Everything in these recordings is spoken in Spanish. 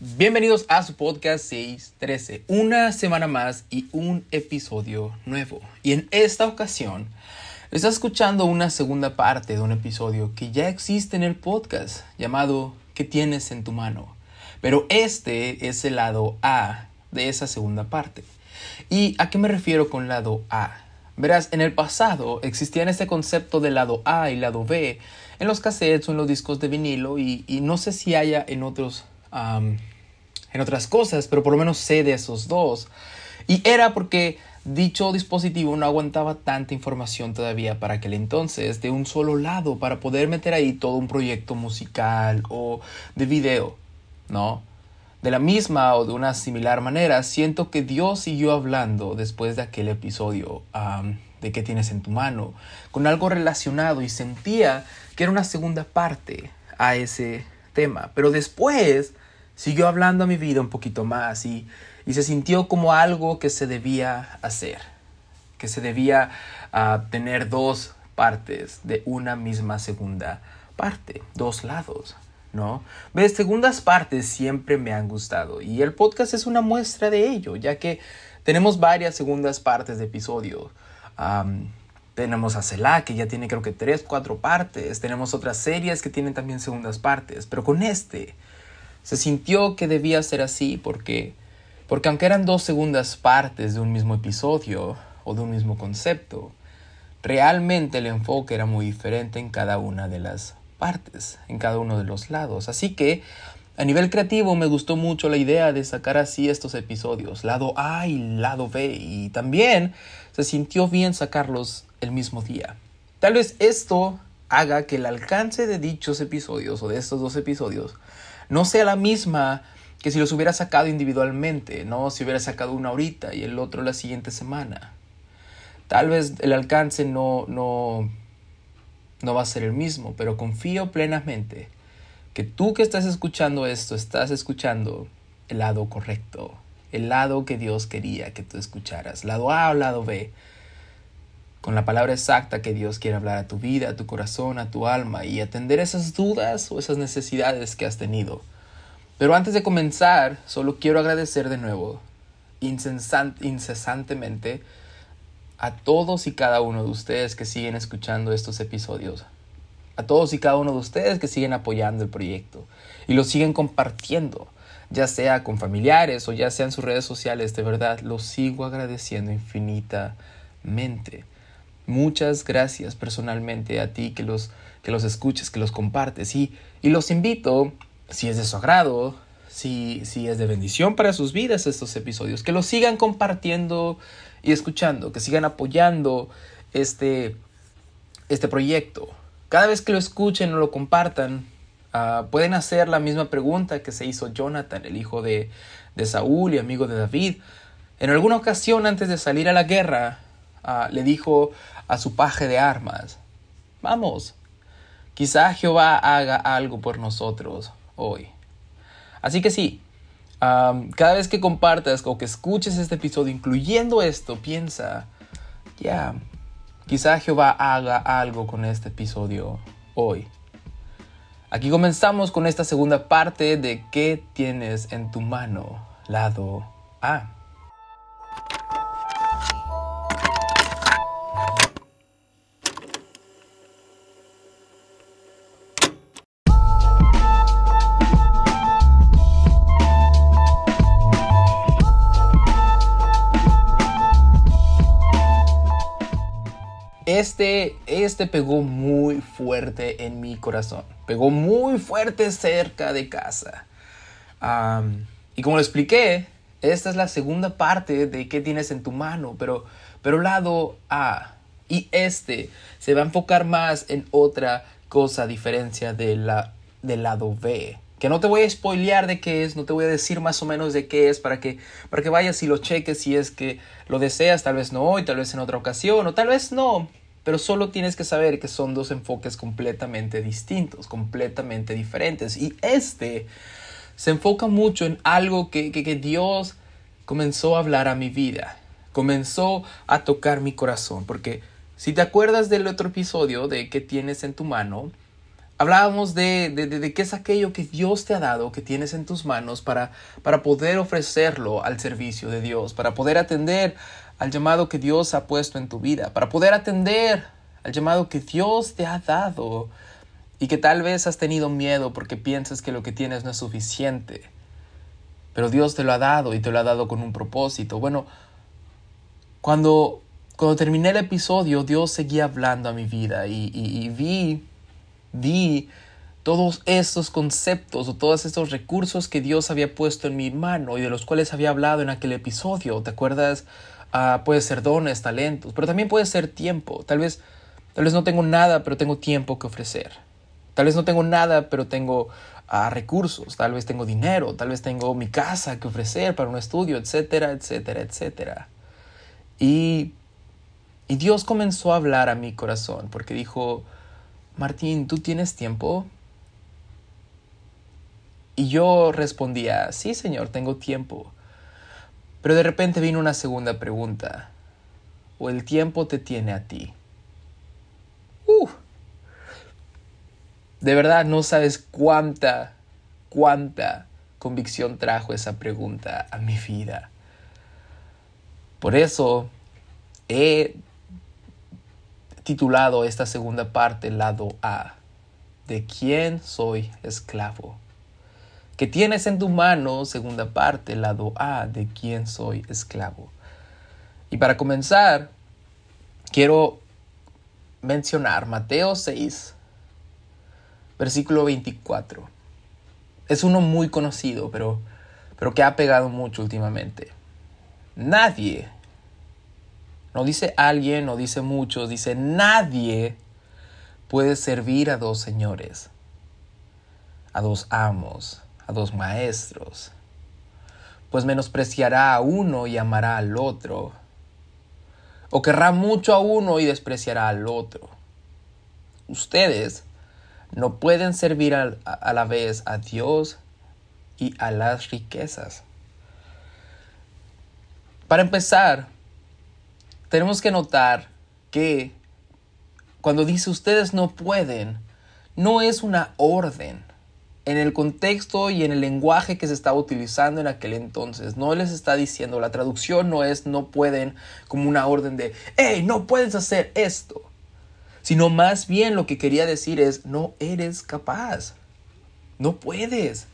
Bienvenidos a su podcast 613, una semana más y un episodio nuevo. Y en esta ocasión estás escuchando una segunda parte de un episodio que ya existe en el podcast llamado ¿Qué tienes en tu mano? Pero este es el lado A de esa segunda parte. ¿Y a qué me refiero con lado A? Verás, en el pasado existían este concepto de lado A y lado B en los cassettes o en los discos de vinilo y, no sé si haya en otros en otras cosas, pero por lo menos sé de esos dos. Y era porque dicho dispositivo no aguantaba tanta información todavía para aquel entonces de un solo lado para poder meter ahí todo un proyecto musical o de video, ¿no? De la misma o de una similar manera, siento que Dios siguió hablando después de aquel episodio de qué tienes en tu mano, con algo relacionado y sentía que era una segunda parte a ese Pero después siguió hablando a mi vida un poquito más y, se sintió como algo que se debía hacer, que se debía ah, tener dos partes de una misma segunda parte, dos lados. ¿No? Ves, segundas partes siempre me han gustado y el podcast es una muestra de ello, ya que tenemos varias segundas partes de episodios. Tenemos a Selah, que ya tiene creo que tres, cuatro partes. Tenemos otras series que tienen también segundas partes. Pero con este, se sintió que debía ser así porque, porque aunque eran dos segundas partes de un mismo episodio o de un mismo concepto, realmente el enfoque era muy diferente en cada una de las partes, en cada uno de los lados. Así que a nivel creativo me gustó mucho la idea de sacar así estos episodios, lado A y lado B, y también se sintió bien sacarlos el mismo día. Tal vez esto haga que el alcance de dichos episodios o de estos dos episodios no sea la misma que si los hubiera sacado individualmente, ¿no? Si hubiera sacado una ahorita y el otro la siguiente semana. Tal vez el alcance no, no, no va a ser el mismo, pero confío plenamente que tú que estás escuchando esto, estás escuchando el lado correcto, el lado que Dios quería que tú escucharas, lado A o lado B, con la palabra exacta que Dios quiere hablar a tu vida, a tu corazón, a tu alma y atender esas dudas o esas necesidades que has tenido. Pero antes de comenzar, solo quiero agradecer de nuevo, incesantemente, a todos y cada uno de ustedes que siguen escuchando estos episodios. A todos y cada uno de ustedes que siguen apoyando el proyecto y lo siguen compartiendo, ya sea con familiares o ya sea en sus redes sociales. De verdad, lo sigo agradeciendo infinitamente. Muchas gracias personalmente a ti que los, que los escuches, que los compartes. Y, y los invito, si es de su agrado, si, si es de bendición para sus vidas estos episodios, que los sigan compartiendo y escuchando, que sigan apoyando este, este proyecto. Cada vez que lo escuchen o lo compartan, ah, pueden hacer la misma pregunta que se hizo Jonathan, el hijo de, de Saúl y amigo de David. En alguna ocasión antes de salir a la guerra, Ah, le dijo a su paje de armas, vamos, quizá Jehová haga algo por nosotros hoy. Así que sí, cada vez que compartas o que escuches este episodio, incluyendo esto, piensa, ya, quizá Jehová haga algo con este episodio hoy. Aquí comenzamos con esta segunda parte de qué tienes en tu mano, lado A. Este, este pegó muy fuerte en mi corazón. Pegó muy fuerte cerca de casa. y como lo expliqué, esta es la segunda parte de qué tienes en tu mano, pero, pero lado A. Y este se va a enfocar más en otra cosa a diferencia de la, del lado B. Que no te voy a spoilear de qué es, no te voy a decir más o menos de qué es para que, para que vayas y lo cheques si es que lo deseas, tal vez no hoy, tal vez en otra ocasión, o tal vez no. Pero solo tienes que saber que son dos enfoques completamente distintos, completamente diferentes. Y este se enfoca mucho en algo que, que, Dios comenzó a hablar a mi vida, comenzó a tocar mi corazón. Porque si te acuerdas del otro episodio de qué tienes en tu mano, Hablábamos de, de, de, qué es aquello que Dios te ha dado, que tienes en tus manos para, para poder ofrecerlo al servicio de Dios, para poder atender al llamado que Dios ha puesto en tu vida, para poder atender al llamado que Dios te ha dado y que tal vez has tenido miedo porque piensas que lo que tienes no es suficiente. Pero Dios te lo ha dado y te lo ha dado con un propósito. Bueno, cuando, cuando terminé el episodio, Dios seguía hablando a mi vida y, y vi vi todos estos conceptos o todos estos recursos que Dios había puesto en mi mano y de los cuales había hablado en aquel episodio. ¿Te acuerdas? Uh, puede ser dones, talentos, pero también puede ser tiempo. Tal vez, tal vez no tengo nada, pero tengo tiempo que ofrecer. Tal vez no tengo nada, pero tengo uh, recursos. Tal vez tengo dinero. Tal vez tengo mi casa que ofrecer para un estudio, etcétera, etcétera, etcétera. Y, y Dios comenzó a hablar a mi corazón porque dijo, Martín, ¿tú tienes tiempo? Y yo respondía, sí, señor, tengo tiempo. Pero de repente vino una segunda pregunta. ¿O el tiempo te tiene a ti? Uh, de verdad no sabes cuánta, cuánta convicción trajo esa pregunta a mi vida. Por eso he titulado esta segunda parte, lado A, de quién soy esclavo. Que tienes en tu mano, segunda parte, lado A, de quién soy esclavo. Y para comenzar, quiero mencionar Mateo 6, versículo 24. Es uno muy conocido, pero, pero que ha pegado mucho últimamente. Nadie no dice alguien, no dice muchos, dice nadie puede servir a dos señores, a dos amos, a dos maestros, pues menospreciará a uno y amará al otro, o querrá mucho a uno y despreciará al otro. Ustedes no pueden servir a, a la vez a Dios y a las riquezas. Para empezar, tenemos que notar que cuando dice ustedes no pueden, no es una orden. En el contexto y en el lenguaje que se estaba utilizando en aquel entonces, no les está diciendo, la traducción no es no pueden como una orden de, hey, no puedes hacer esto, sino más bien lo que quería decir es, no eres capaz, no puedes,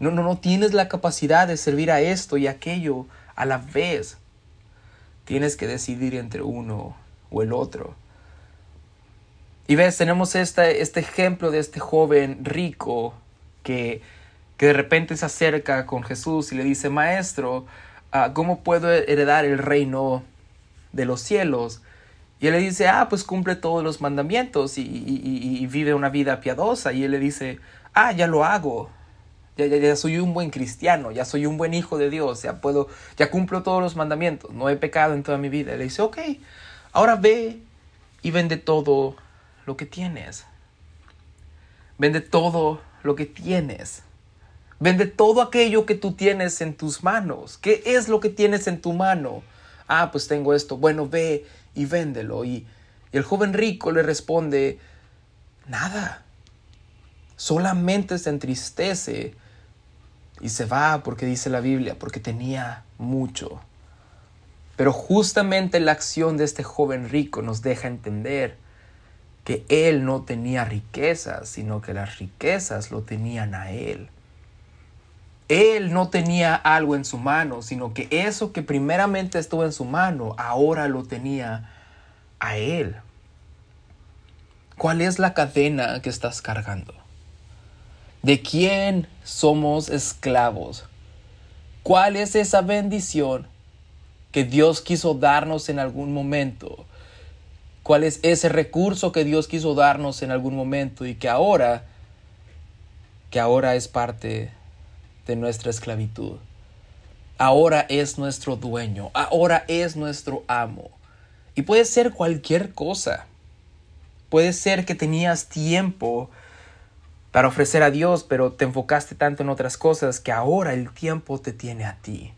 no, no, no tienes la capacidad de servir a esto y aquello a la vez. Tienes que decidir entre uno o el otro. Y ves, tenemos este, este ejemplo de este joven rico que, que de repente se acerca con Jesús y le dice, Maestro, ah, ¿cómo puedo heredar el reino de los cielos? Y él le dice, ah, pues cumple todos los mandamientos y, vive una vida piadosa. Y él le dice, ah, ya lo hago. Ya, ya, soy un buen cristiano, ya soy un buen hijo de Dios, ya puedo, ya cumplo todos los mandamientos, no he pecado en toda mi vida. Y le dice, ok, ahora ve y vende todo lo que tienes. Vende todo lo que tienes. Vende todo aquello que tú tienes en tus manos. ¿Qué es lo que tienes en tu mano? Ah, pues tengo esto. Bueno, ve y véndelo. y el joven rico le responde, nada. Solamente se entristece y se va porque dice la Biblia, porque tenía mucho. Pero justamente la acción de este joven rico nos deja entender que él no tenía riquezas, sino que las riquezas lo tenían a él. Él no tenía algo en su mano, sino que eso que primeramente estuvo en su mano, ahora lo tenía a él. ¿Cuál es la cadena que estás cargando? ¿De quién somos esclavos? ¿Cuál es esa bendición que Dios quiso darnos en algún momento? ¿Cuál es ese recurso que Dios quiso darnos en algún momento y que ahora que ahora es parte de nuestra esclavitud? Ahora es nuestro dueño, ahora es nuestro amo. Y puede ser cualquier cosa. Puede ser que tenías tiempo para ofrecer a Dios, pero te enfocaste tanto en otras cosas que ahora el tiempo te tiene a ti.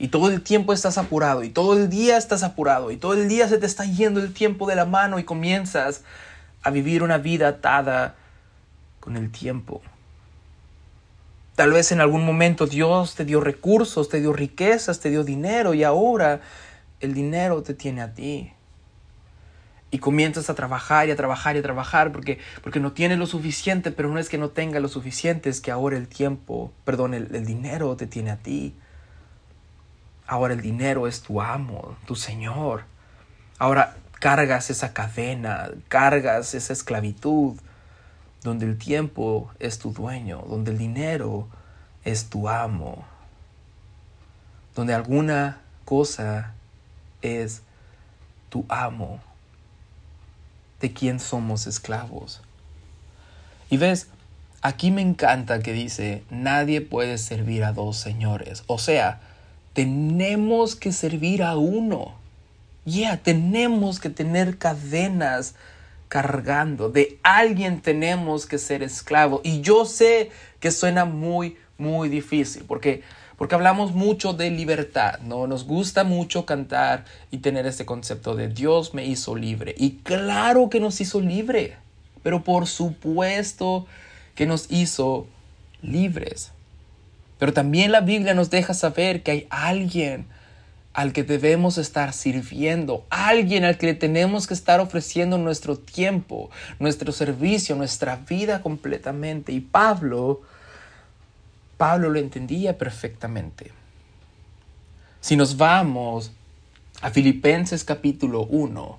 Y todo el tiempo estás apurado, y todo el día estás apurado, y todo el día se te está yendo el tiempo de la mano y comienzas a vivir una vida atada con el tiempo. Tal vez en algún momento Dios te dio recursos, te dio riquezas, te dio dinero y ahora el dinero te tiene a ti. Y comienzas a trabajar y a trabajar y a trabajar porque, porque no tienes lo suficiente, pero no es que no tenga lo suficiente, es que ahora el tiempo, perdón, el, el dinero te tiene a ti. Ahora el dinero es tu amo, tu Señor. Ahora cargas esa cadena, cargas esa esclavitud, donde el tiempo es tu dueño, donde el dinero es tu amo, donde alguna cosa es tu amo, de quien somos esclavos. Y ves, aquí me encanta que dice, nadie puede servir a dos señores. O sea, tenemos que servir a uno. Ya, tenemos que tener cadenas cargando. De alguien tenemos que ser esclavo. Y yo sé que suena muy, muy difícil porque porque hablamos mucho de libertad, ¿no? Nos gusta mucho cantar y tener ese concepto de Dios me hizo libre. Y claro que nos hizo libre, pero por supuesto que nos hizo libres. Pero también la Biblia nos deja saber que hay alguien al que debemos estar sirviendo, alguien al que le tenemos que estar ofreciendo nuestro tiempo, nuestro servicio, nuestra vida completamente. Y Pablo, Pablo lo entendía perfectamente. Si nos vamos a Filipenses capítulo 1,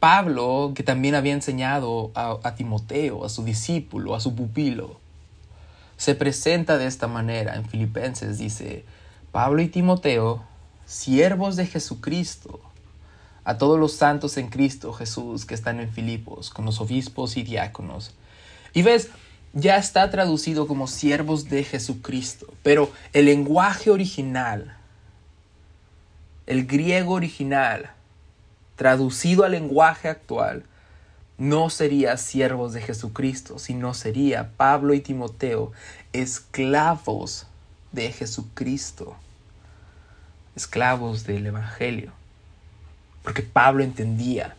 Pablo, que también había enseñado a, a Timoteo, a su discípulo, a su pupilo, se presenta de esta manera en Filipenses, dice, Pablo y Timoteo, siervos de Jesucristo, a todos los santos en Cristo Jesús que están en Filipos, con los obispos y diáconos. Y ves, ya está traducido como siervos de Jesucristo, pero el lenguaje original, el griego original, traducido al lenguaje actual, no sería siervos de Jesucristo, sino sería Pablo y Timoteo, esclavos de Jesucristo, esclavos del Evangelio. Porque Pablo entendía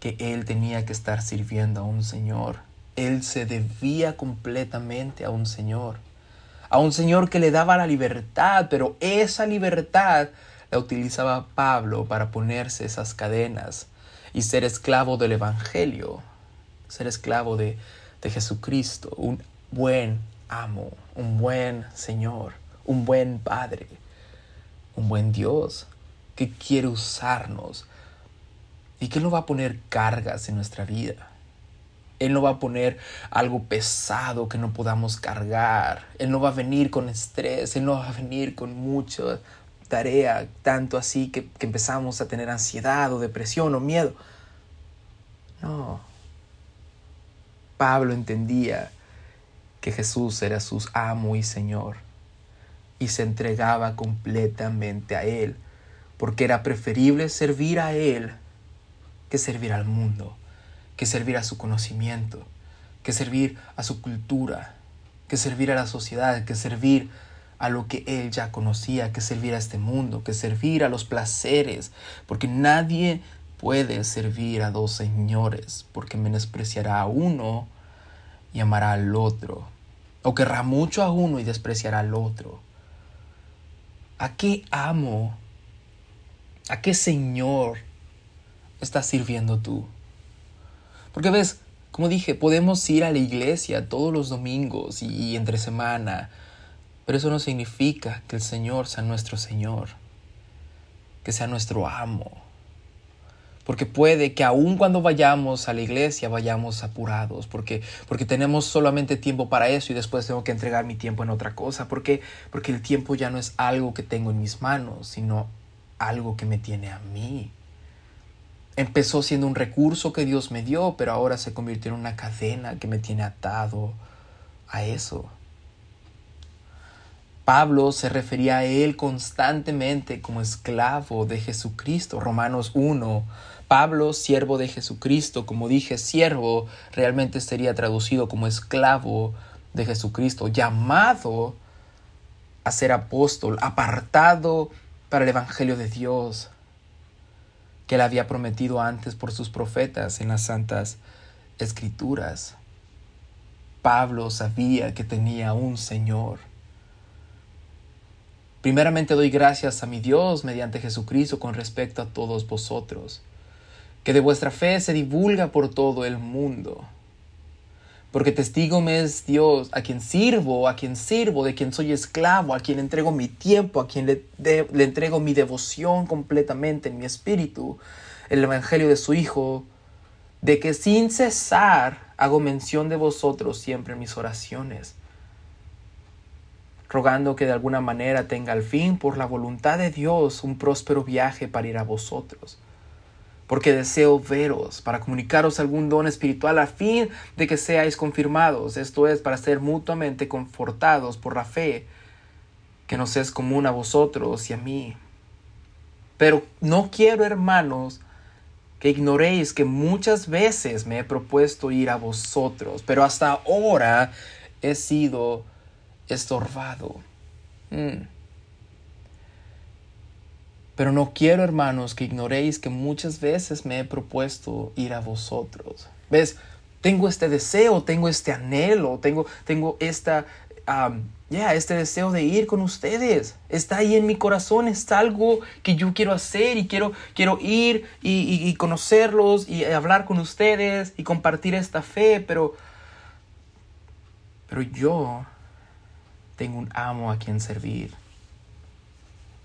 que él tenía que estar sirviendo a un Señor. Él se debía completamente a un Señor. A un Señor que le daba la libertad, pero esa libertad la utilizaba Pablo para ponerse esas cadenas y ser esclavo del Evangelio, ser esclavo de, de Jesucristo, un buen amo, un buen Señor, un buen Padre, un buen Dios que quiere usarnos y que no va a poner cargas en nuestra vida. Él no va a poner algo pesado que no podamos cargar. Él no va a venir con estrés. Él no va a venir con mucho, tarea, tanto así que, empezamos a tener ansiedad o depresión o miedo. No. Pablo entendía que Jesús era su amo y Señor y se entregaba completamente a Él, porque era preferible servir a Él que servir al mundo, que servir a su conocimiento, que servir a su cultura, que servir a la sociedad, que servir a lo que él ya conocía, que servir a este mundo, que servir a los placeres, porque nadie puede servir a dos señores, porque menospreciará a uno y amará al otro, o querrá mucho a uno y despreciará al otro. ¿A qué amo? ¿A qué Señor estás sirviendo tú? Porque ves, como dije, podemos ir a la iglesia todos los domingos y, entre semana, pero eso no significa que el Señor sea nuestro Señor, que sea nuestro amo. Porque puede que aun cuando vayamos a la iglesia vayamos apurados, porque, porque tenemos solamente tiempo para eso y después tengo que entregar mi tiempo en otra cosa, porque, porque el tiempo ya no es algo que tengo en mis manos, sino algo que me tiene a mí. Empezó siendo un recurso que Dios me dio, pero ahora se convirtió en una cadena que me tiene atado a eso. Pablo se refería a él constantemente como esclavo de Jesucristo. Romanos 1. Pablo, siervo de Jesucristo, como dije, siervo realmente sería traducido como esclavo de Jesucristo, llamado a ser apóstol, apartado para el Evangelio de Dios, que él había prometido antes por sus profetas en las santas escrituras. Pablo sabía que tenía un Señor. Primeramente doy gracias a mi Dios mediante Jesucristo con respecto a todos vosotros, que de vuestra fe se divulga por todo el mundo. Porque testigo me es Dios, a quien sirvo, a quien sirvo, de quien soy esclavo, a quien entrego mi tiempo, a quien le, le entrego mi devoción completamente en mi espíritu, el Evangelio de su Hijo, de que sin cesar hago mención de vosotros siempre en mis oraciones, rogando que de alguna manera tenga al fin, por la voluntad de Dios, un próspero viaje para ir a vosotros. Porque deseo veros, para comunicaros algún don espiritual a fin de que seáis confirmados, esto es, para ser mutuamente confortados por la fe que nos es común a vosotros y a mí. Pero no quiero, hermanos, que ignoréis que muchas veces me he propuesto ir a vosotros, pero hasta ahora he sido estorbado. Mm. Pero no quiero, hermanos, que ignoréis que muchas veces me he propuesto ir a vosotros. ¿Ves? Tengo este deseo, tengo este anhelo, tengo, tengo esta ya, este deseo de ir con ustedes. Está ahí en mi corazón, es algo que yo quiero hacer y quiero, quiero ir y, y, conocerlos y hablar con ustedes y compartir esta fe, pero, pero yo tengo un amo a quien servir.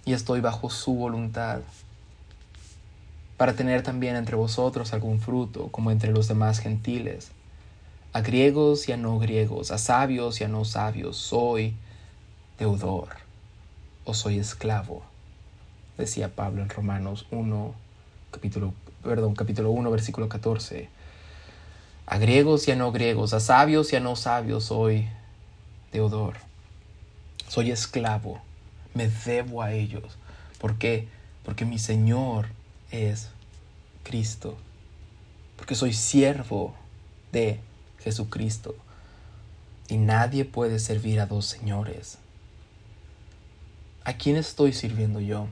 Y estoy bajo su voluntad para tener también entre vosotros algún fruto como entre los demás gentiles. A griegos y a no griegos, a sabios y a no sabios, soy deudor o soy esclavo, decía Pablo en Romanos 1, capítulo, perdón, capítulo 1, versículo 14. A griegos y a no griegos, a sabios y a no sabios, soy deudor, soy esclavo, me debo a ellos. ¿Por qué? Porque mi Señor es Cristo, porque soy siervo de Jesucristo. Y nadie puede servir a dos señores. ¿A quién estoy sirviendo yo?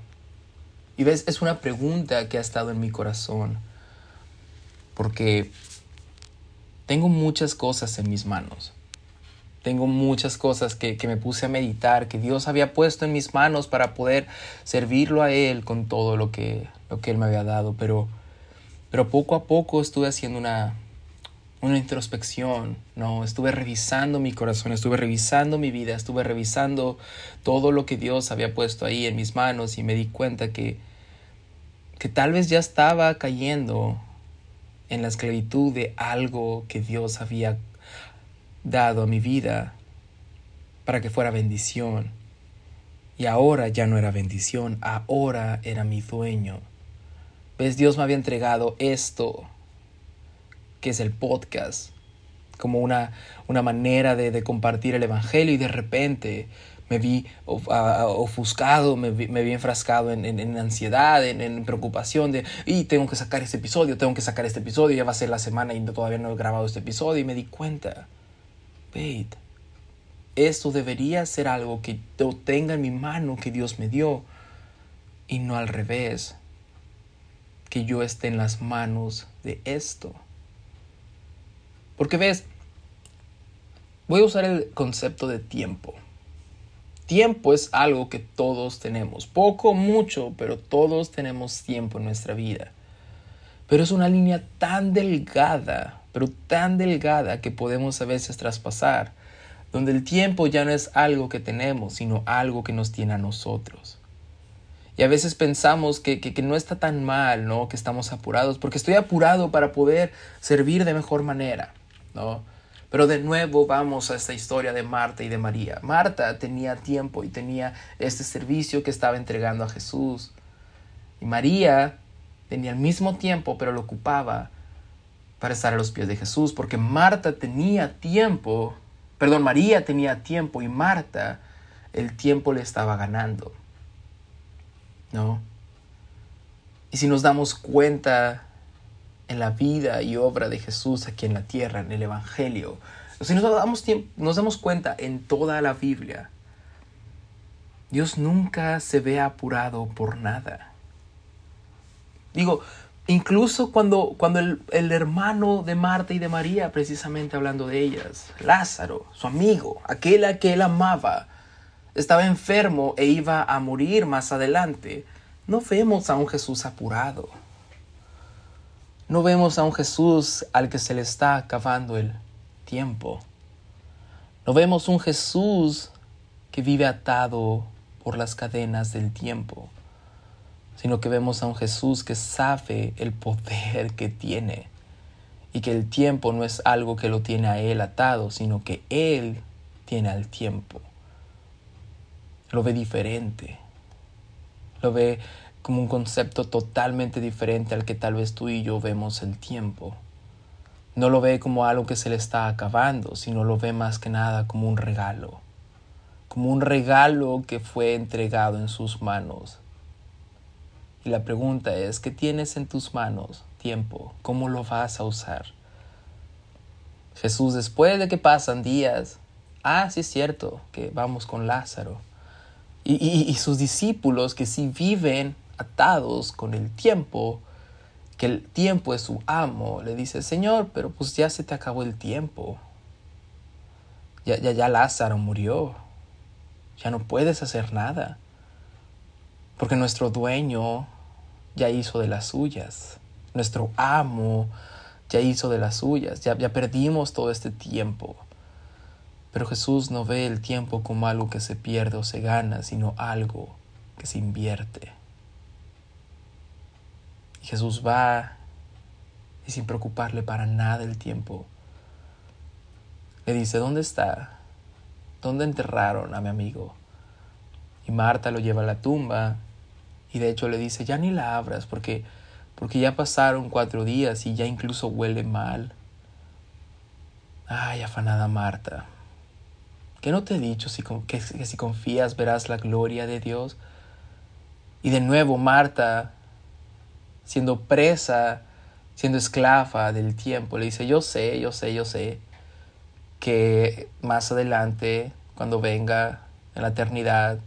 Y ves, es una pregunta que ha estado en mi corazón. Porque tengo muchas cosas en mis manos. Tengo muchas cosas que, me puse a meditar, que Dios había puesto en mis manos para poder servirlo a Él con todo lo que, lo que Él me había dado. Pero, pero poco a poco estuve haciendo una, una introspección, ¿no? Estuve revisando mi corazón, estuve revisando mi vida, estuve revisando todo lo que Dios había puesto ahí en mis manos y me di cuenta que, que tal vez ya estaba cayendo en la esclavitud de algo que Dios había dado a mi vida para que fuera bendición. Y ahora ya no era bendición, ahora era mi dueño. ¿Ves? Dios me había entregado esto que es el podcast, como una, una manera de, compartir el Evangelio y de repente me vi ofuscado, me vi, me vi enfrascado en, ansiedad, en, preocupación de, y tengo que sacar este episodio, tengo que sacar este episodio, ya va a ser la semana y todavía no he grabado este episodio y me di cuenta, esto debería ser algo que yo tenga en mi mano que Dios me dio y no al revés, que yo esté en las manos de esto. Porque ves, voy a usar el concepto de tiempo. Tiempo es algo que todos tenemos, poco, mucho, pero todos tenemos tiempo en nuestra vida. Pero es una línea tan delgada, pero tan delgada que podemos a veces traspasar, donde el tiempo ya no es algo que tenemos, sino algo que nos tiene a nosotros. Y a veces pensamos que, que, no está tan mal, ¿no? Que estamos apurados, porque estoy apurado para poder servir de mejor manera. Pero de nuevo vamos a esta historia de Marta y de María. Marta tenía tiempo y tenía este servicio que estaba entregando a Jesús. Y María tenía el mismo tiempo, pero lo ocupaba para estar a los pies de Jesús, porque Marta tenía tiempo, perdón, María tenía tiempo y Marta el tiempo le estaba ganando. ¿No? Y si nos damos cuenta en la vida y obra de Jesús aquí en la tierra, en el Evangelio. Si nos damos, nos damos cuenta en toda la Biblia, Dios nunca se ve apurado por nada. Digo, Incluso cuando, cuando el, el, hermano de Marta y de María, precisamente hablando de ellas, Lázaro, su amigo, aquel a que él amaba, estaba enfermo e iba a morir más adelante, no vemos a un Jesús apurado. No vemos a un Jesús al que se le está acabando el tiempo. No vemos un Jesús que vive atado por las cadenas del tiempo sino que vemos a un Jesús que sabe el poder que tiene y que el tiempo no es algo que lo tiene a Él atado, sino que Él tiene al tiempo. Lo ve diferente, lo ve como un concepto totalmente diferente al que tal vez tú y yo vemos el tiempo. No lo ve como algo que se le está acabando, sino lo ve más que nada como un regalo, como un regalo que fue entregado en sus manos y la pregunta es, ¿qué tienes en tus manos? Tiempo. ¿Cómo lo vas a usar? Jesús, después de que pasan días, ah, sí es cierto, que vamos con Lázaro. Y, sus discípulos que sí viven atados con el tiempo, que el tiempo es su amo, le dice, Señor, pero pues ya se te acabó el tiempo. Ya, ya, ya Lázaro murió. Ya no puedes hacer nada. Porque nuestro dueño ya hizo de las suyas. Nuestro amo ya hizo de las suyas. Ya, ya perdimos todo este tiempo. Pero Jesús no ve el tiempo como algo que se pierde o se gana, sino algo que se invierte. Y Jesús va y sin preocuparle para nada el tiempo, le dice, ¿dónde está? ¿Dónde enterraron a mi amigo? Y Marta lo lleva a la tumba y de hecho le dice, ya ni la abras porque, porque ya pasaron cuatro días y ya incluso huele mal. Ay, afanada Marta, ¿qué no te he dicho si, que, que si confías verás la gloria de Dios? Y de nuevo Marta, siendo presa, siendo esclava del tiempo, le dice, yo sé, yo sé, yo sé, que más adelante, cuando venga en la eternidad,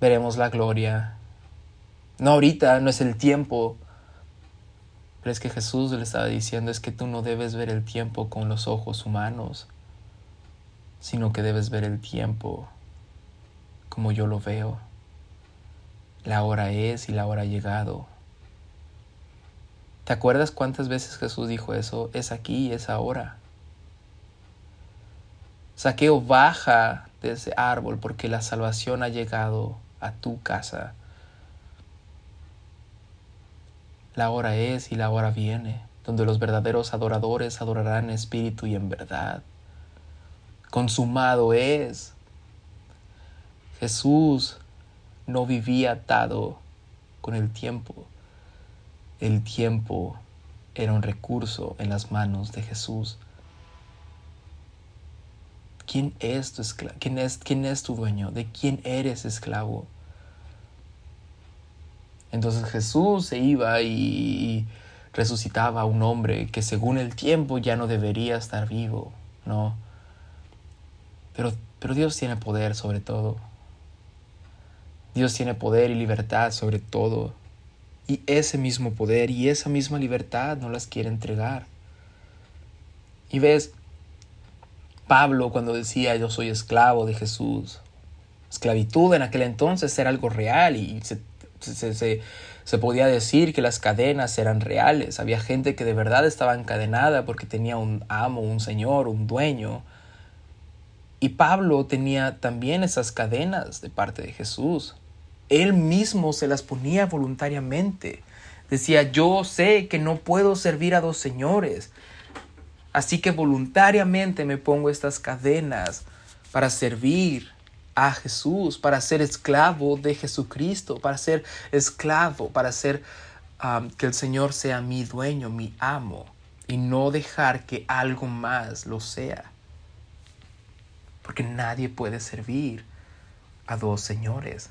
veremos la gloria. No ahorita, no es el tiempo. Pero es que Jesús le estaba diciendo es que tú no debes ver el tiempo con los ojos humanos, sino que debes ver el tiempo como yo lo veo. La hora es y la hora ha llegado. ¿Te acuerdas cuántas veces Jesús dijo eso? Es aquí, es ahora. Saqueo baja de ese árbol porque la salvación ha llegado a tu casa. La hora es y la hora viene, donde los verdaderos adoradores adorarán en espíritu y en verdad. Consumado es. Jesús no vivía atado con el tiempo. El tiempo era un recurso en las manos de Jesús. ¿Quién es tu? ¿Quién es, ¿Quién es tu dueño? ¿De quién eres esclavo? Entonces Jesús se iba y resucitaba a un hombre que según el tiempo ya no debería estar vivo, ¿no? Pero, pero Dios tiene poder sobre todo. Dios tiene poder y libertad sobre todo. Y ese mismo poder y esa misma libertad no las quiere entregar. Y ves, Pablo cuando decía yo soy esclavo de Jesús. Esclavitud en aquel entonces era algo real y se, se, podía decir que las cadenas eran reales. Había gente que de verdad estaba encadenada porque tenía un amo, un señor, un dueño. Y Pablo tenía también esas cadenas de parte de Jesús. Él mismo se las ponía voluntariamente. Decía, yo sé que no puedo servir a dos señores. Así que voluntariamente me pongo estas cadenas para servir a Jesús, para ser esclavo de Jesucristo, para ser esclavo, para ser que el Señor sea mi dueño, mi amo, y no dejar que algo más lo sea. Porque nadie puede servir a dos señores.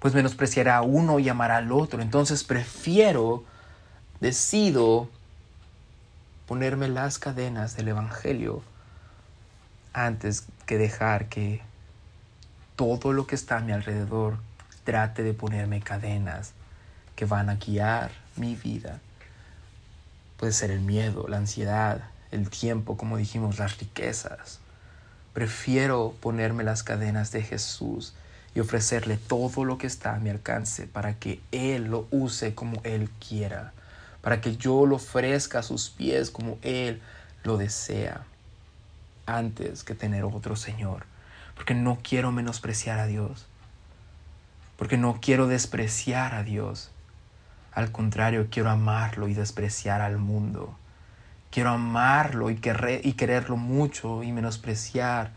Pues menospreciará a uno y amará al otro. Entonces prefiero, decido ponerme las cadenas del Evangelio antes que dejar que todo lo que está a mi alrededor trate de ponerme cadenas que van a guiar mi vida. Puede ser el miedo, la ansiedad, el tiempo, como dijimos, las riquezas. Prefiero ponerme las cadenas de Jesús y ofrecerle todo lo que está a mi alcance para que Él lo use como Él quiera, para que yo lo ofrezca a sus pies como Él lo desea, antes que tener otro Señor, porque no quiero menospreciar a Dios, porque no quiero despreciar a Dios, al contrario, quiero amarlo y despreciar al mundo. Quiero amarlo y, y quererlo mucho y menospreciar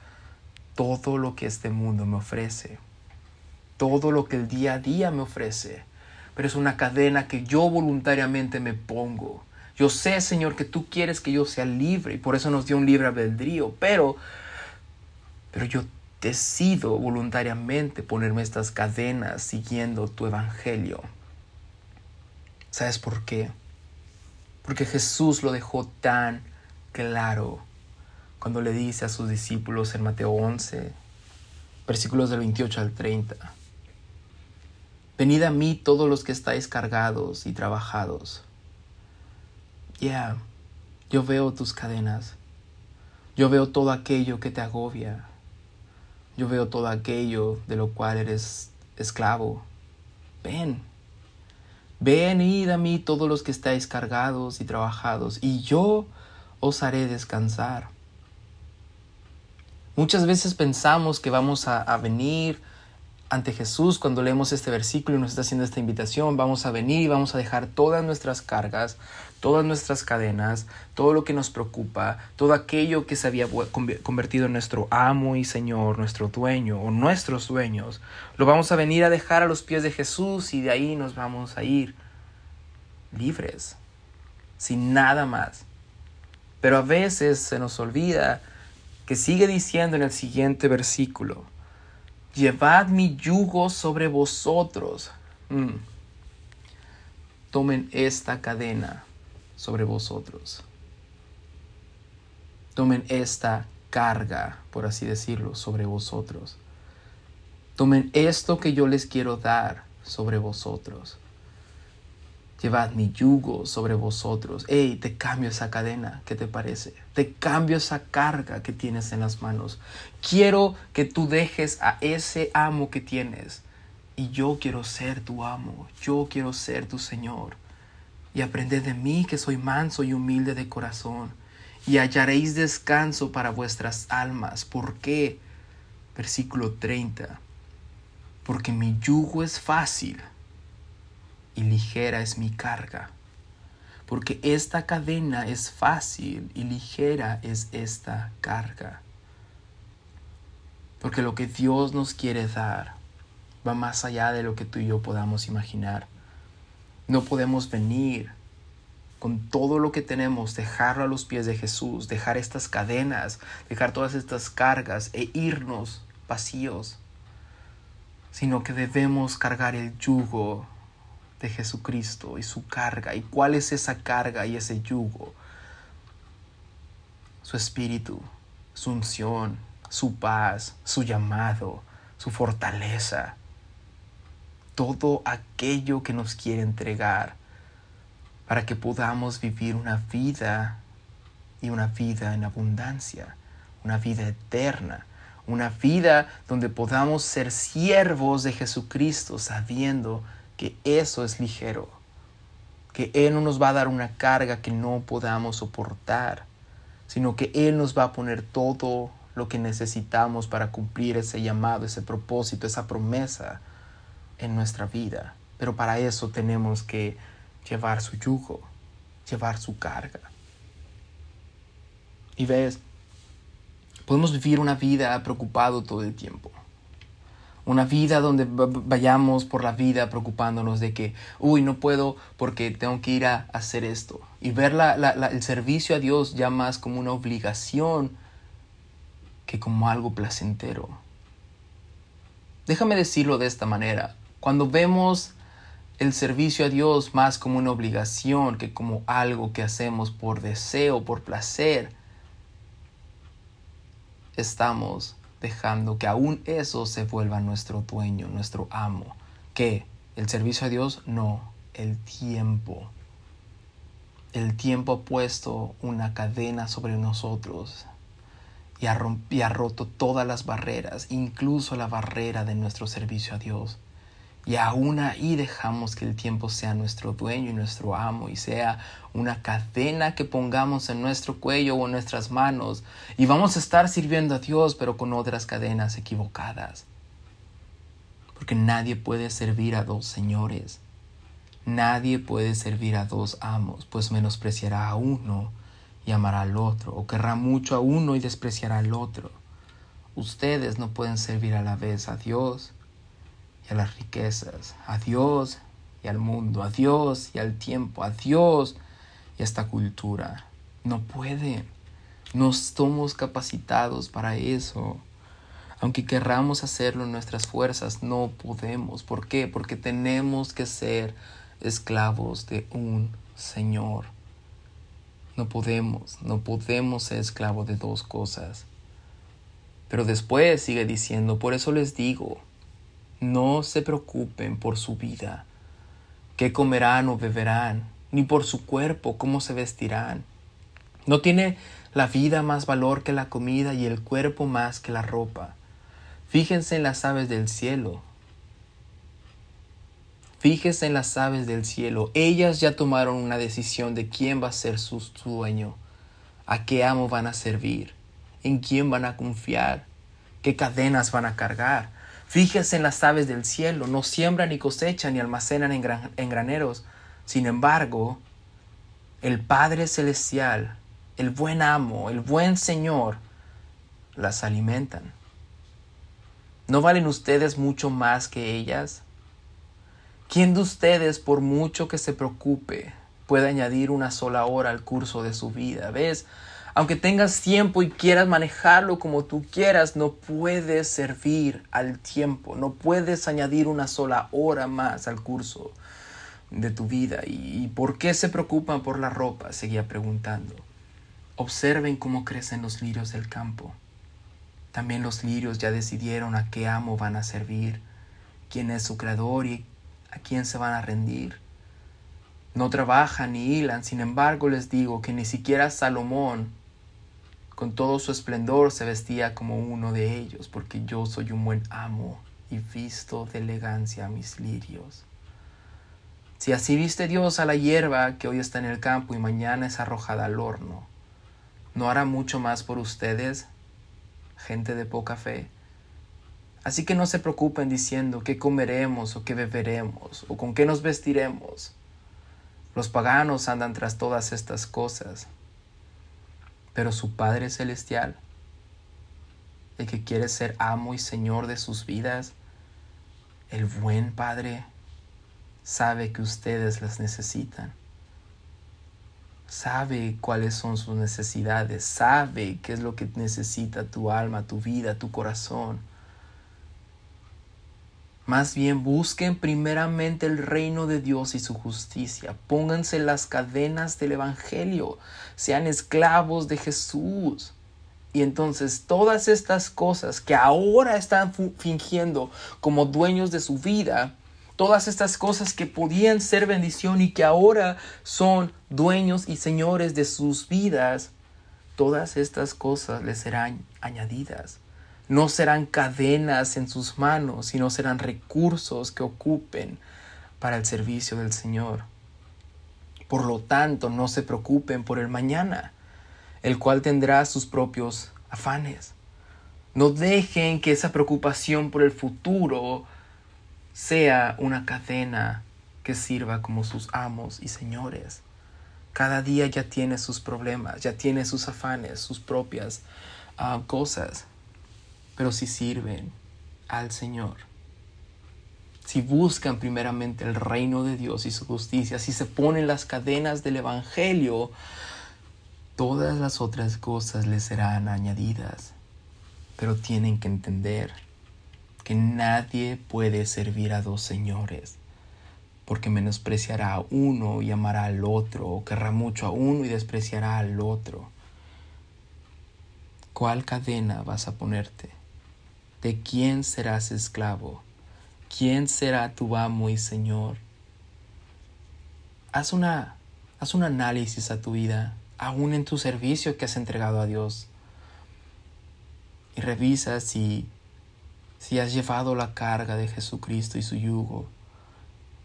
todo lo que este mundo me ofrece. Todo lo que el día a día me ofrece, pero es una cadena que yo voluntariamente me pongo. Yo sé, Señor, que tú quieres que yo sea libre y por eso nos dio un libre albedrío, pero, pero yo decido voluntariamente ponerme estas cadenas siguiendo tu evangelio. ¿Sabes por qué? Porque Jesús lo dejó tan claro cuando le dice a sus discípulos en Mateo 11, versículos del 28 al 30. Venid a mí todos los que estáis cargados y trabajados. Ya, yo veo tus cadenas. Yo veo todo aquello que te agobia. Yo veo todo aquello de lo cual eres esclavo. Ven. Venid a mí todos los que estáis cargados y trabajados, y yo os haré descansar. Muchas veces pensamos que vamos a, a venir ante Jesús cuando leemos este versículo y nos está haciendo esta invitación. Vamos a venir y vamos a dejar todas nuestras cargas, todas nuestras cadenas, todo lo que nos preocupa, todo aquello que se había convertido en nuestro amo y Señor, nuestro dueño o nuestros dueños. Lo vamos a venir a dejar a los pies de Jesús y de ahí nos vamos a ir libres, sin nada más. Pero a veces se nos olvida que sigue diciendo en el siguiente versículo, llevad mi yugo sobre vosotros. Mm. Tomen esta cadena sobre vosotros. Tomen esta carga, por así decirlo, sobre vosotros. Tomen esto que yo les quiero dar sobre vosotros. Llevad mi yugo sobre vosotros. Hey, te cambio esa cadena, ¿qué te parece? Te cambio esa carga que tienes en las manos. Quiero que tú dejes a ese amo que tienes. Y yo quiero ser tu amo. Yo quiero ser tu Señor. Y aprended de mí que soy manso y humilde de corazón. Y hallaréis descanso para vuestras almas. ¿Por qué? Versículo 30. Porque mi yugo es fácil y ligera es mi carga. Porque esta cadena es fácil y ligera es esta carga. Porque lo que Dios nos quiere dar va más allá de lo que tú y yo podamos imaginar. No podemos venir con todo lo que tenemos, dejarlo a los pies de Jesús, dejar estas cadenas, dejar todas estas cargas e irnos vacíos, sino que debemos cargar el yugo de Jesucristo y su carga. ¿Y cuál es esa carga y ese yugo? Su espíritu, su unción, su paz, su llamado, su fortaleza. Todo aquello que nos quiere entregar para que podamos vivir una vida y una vida en abundancia, una vida eterna, una vida donde podamos ser siervos de Jesucristo sabiendo que eso es ligero, que Él no nos va a dar una carga que no podamos soportar, sino que Él nos va a poner todo lo que necesitamos para cumplir ese llamado, ese propósito, esa promesa en nuestra vida. Pero para eso tenemos que llevar su yugo, llevar su carga. Y ves, podemos vivir una vida preocupado todo el tiempo. Una vida donde vayamos por la vida preocupándonos de que, uy, no puedo porque tengo que ir a hacer esto. Y ver el servicio a Dios ya más como una obligación que como algo placentero. Déjame decirlo de esta manera. Cuando vemos el servicio a Dios más como una obligación que como algo que hacemos por deseo, por placer, estamos dejando que aún eso se vuelva nuestro dueño, nuestro amo. Que el servicio a Dios no, el tiempo. El tiempo ha puesto una cadena sobre nosotros y ha, y ha roto todas las barreras, incluso la barrera de nuestro servicio a Dios. Y aún ahí dejamos que el tiempo sea nuestro dueño y nuestro amo y sea una cadena que pongamos en nuestro cuello o en nuestras manos. Y vamos a estar sirviendo a Dios pero con otras cadenas equivocadas. Porque nadie puede servir a dos señores. Nadie puede servir a dos amos, pues menospreciará a uno y amará al otro, o querrá mucho a uno y despreciará al otro. Ustedes no pueden servir a la vez a Dios y a las riquezas, a Dios y al mundo, a Dios y al tiempo, a Dios y a esta cultura. No pueden. No estamos capacitados para eso. Aunque querramos hacerlo en nuestras fuerzas, no podemos. ¿Por qué? Porque tenemos que ser esclavos de un Señor. No podemos, no podemos ser esclavos de dos cosas. Pero después sigue diciendo, por eso les digo, no se preocupen por su vida, qué comerán o beberán, ni por su cuerpo, cómo se vestirán. No tiene la vida más valor que la comida y el cuerpo más que la ropa. Fíjense en las aves del cielo. Fíjense en las aves del cielo. Ellas ya tomaron una decisión de quién va a ser su dueño, a qué amo van a servir, en quién van a confiar, qué cadenas van a cargar. Fíjese en las aves del cielo, no siembran ni cosechan ni almacenan en, graneros. Sin embargo, el Padre Celestial, el buen amo, el buen Señor, las alimentan. ¿No valen ustedes mucho más que ellas? ¿Quién de ustedes, por mucho que se preocupe, puede añadir una sola hora al curso de su vida? ¿Ves? Aunque tengas tiempo y quieras manejarlo como tú quieras, no puedes servir al tiempo, no puedes añadir una sola hora más al curso de tu vida. ¿Y por qué se preocupan por la ropa? Seguía preguntando. Observen cómo crecen los lirios del campo. También los lirios ya decidieron a qué amo van a servir, quién es su creador y a quién se van a rendir. No trabajan ni hilan, sin embargo les digo que ni siquiera Salomón con todo su esplendor se vestía como uno de ellos, porque yo soy un buen amo y visto de elegancia a mis lirios. Si así viste Dios a la hierba que hoy está en el campo y mañana es arrojada al horno, ¿no hará mucho más por ustedes, gente de poca fe? Así que no se preocupen diciendo qué comeremos o qué beberemos o con qué nos vestiremos. Los paganos andan tras todas estas cosas pero su Padre Celestial, el que quiere ser amo y Señor de sus vidas, el buen Padre, sabe que ustedes las necesitan. Sabe cuáles son sus necesidades, sabe qué es lo que necesita tu alma, tu vida, tu corazón. Más bien busquen primeramente el reino de Dios y su justicia. Pónganse las cadenas del Evangelio. Sean esclavos de Jesús. Y entonces todas estas cosas que ahora están fingiendo como dueños de su vida, todas estas cosas que podían ser bendición y que ahora son dueños y señores de sus vidas, todas estas cosas les serán añadidas no serán cadenas en sus manos, sino serán recursos que ocupen para el servicio del Señor. Por lo tanto, no se preocupen por el mañana, el cual tendrá sus propios afanes. No dejen que esa preocupación por el futuro sea una cadena que sirva como sus amos y señores. Cada día ya tiene sus problemas, ya tiene sus afanes, sus propias ah, cosas pero si sirven al Señor, si buscan primeramente el reino de Dios y su justicia, si se ponen las cadenas del Evangelio, todas las otras cosas les serán añadidas. Pero tienen que entender que nadie puede servir a dos señores, porque menospreciará a uno y amará al otro, o querrá mucho a uno y despreciará al otro. ¿Cuál cadena vas a ponerte? ¿De quién serás esclavo? ¿Quién será tu amo y Señor? haz, una, haz un análisis a tu vida, aún en tu servicio que has entregado a Dios. Y revisa si, si has llevado la carga de Jesucristo y su yugo.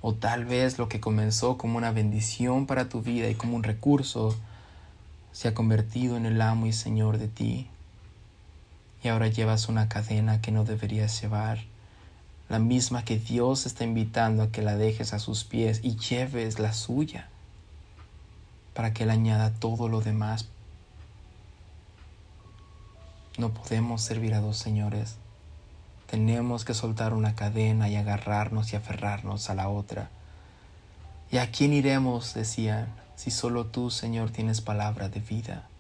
O tal vez lo que comenzó como una bendición para tu vida y como un recurso se ha convertido en el amo y señor de ti. Y ahora llevas una cadena que no deberías llevar la misma que Dios está invitando a que la dejes a sus pies y lleves la suya, para que Él añada todo lo demás. No podemos servir a dos señores. Tenemos que soltar una cadena y agarrarnos y aferrarnos a la otra. ¿Y a quién iremos? decían, si solo tú, Señor, tienes palabra de vida.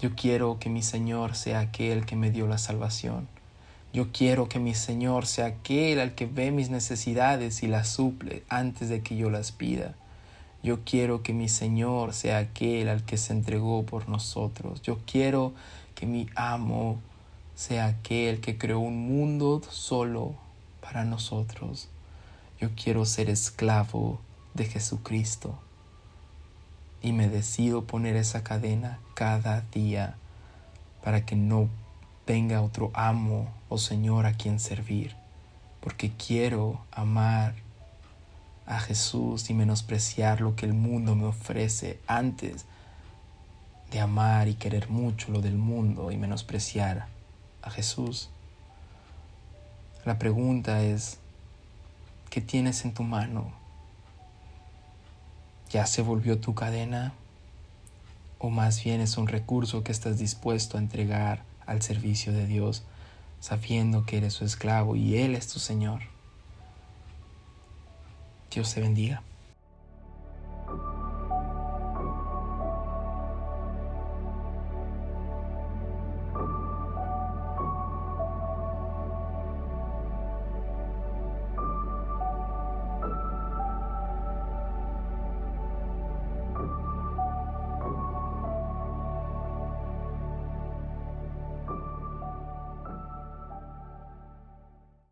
Yo quiero que mi Señor sea aquel que me dio la salvación yo quiero que mi Señor sea aquel al que ve mis necesidades y las suple antes de que yo las pida. Yo quiero que mi Señor sea aquel al que se entregó por nosotros. Yo quiero que mi amo sea aquel que creó un mundo solo para nosotros. Yo quiero ser esclavo de Jesucristo. Y me decido poner esa cadena cada día para que no tenga otro amo o Señor a quien servir, porque quiero amar a Jesús y menospreciar lo que el mundo me ofrece antes de amar y querer mucho lo del mundo y menospreciar a Jesús. La pregunta es, ¿qué tienes en tu mano? ¿Ya se volvió tu cadena? ¿O más bien es un recurso que estás dispuesto a entregar al servicio de Dios, sabiendo que eres su esclavo y Él es tu Señor. Dios te bendiga.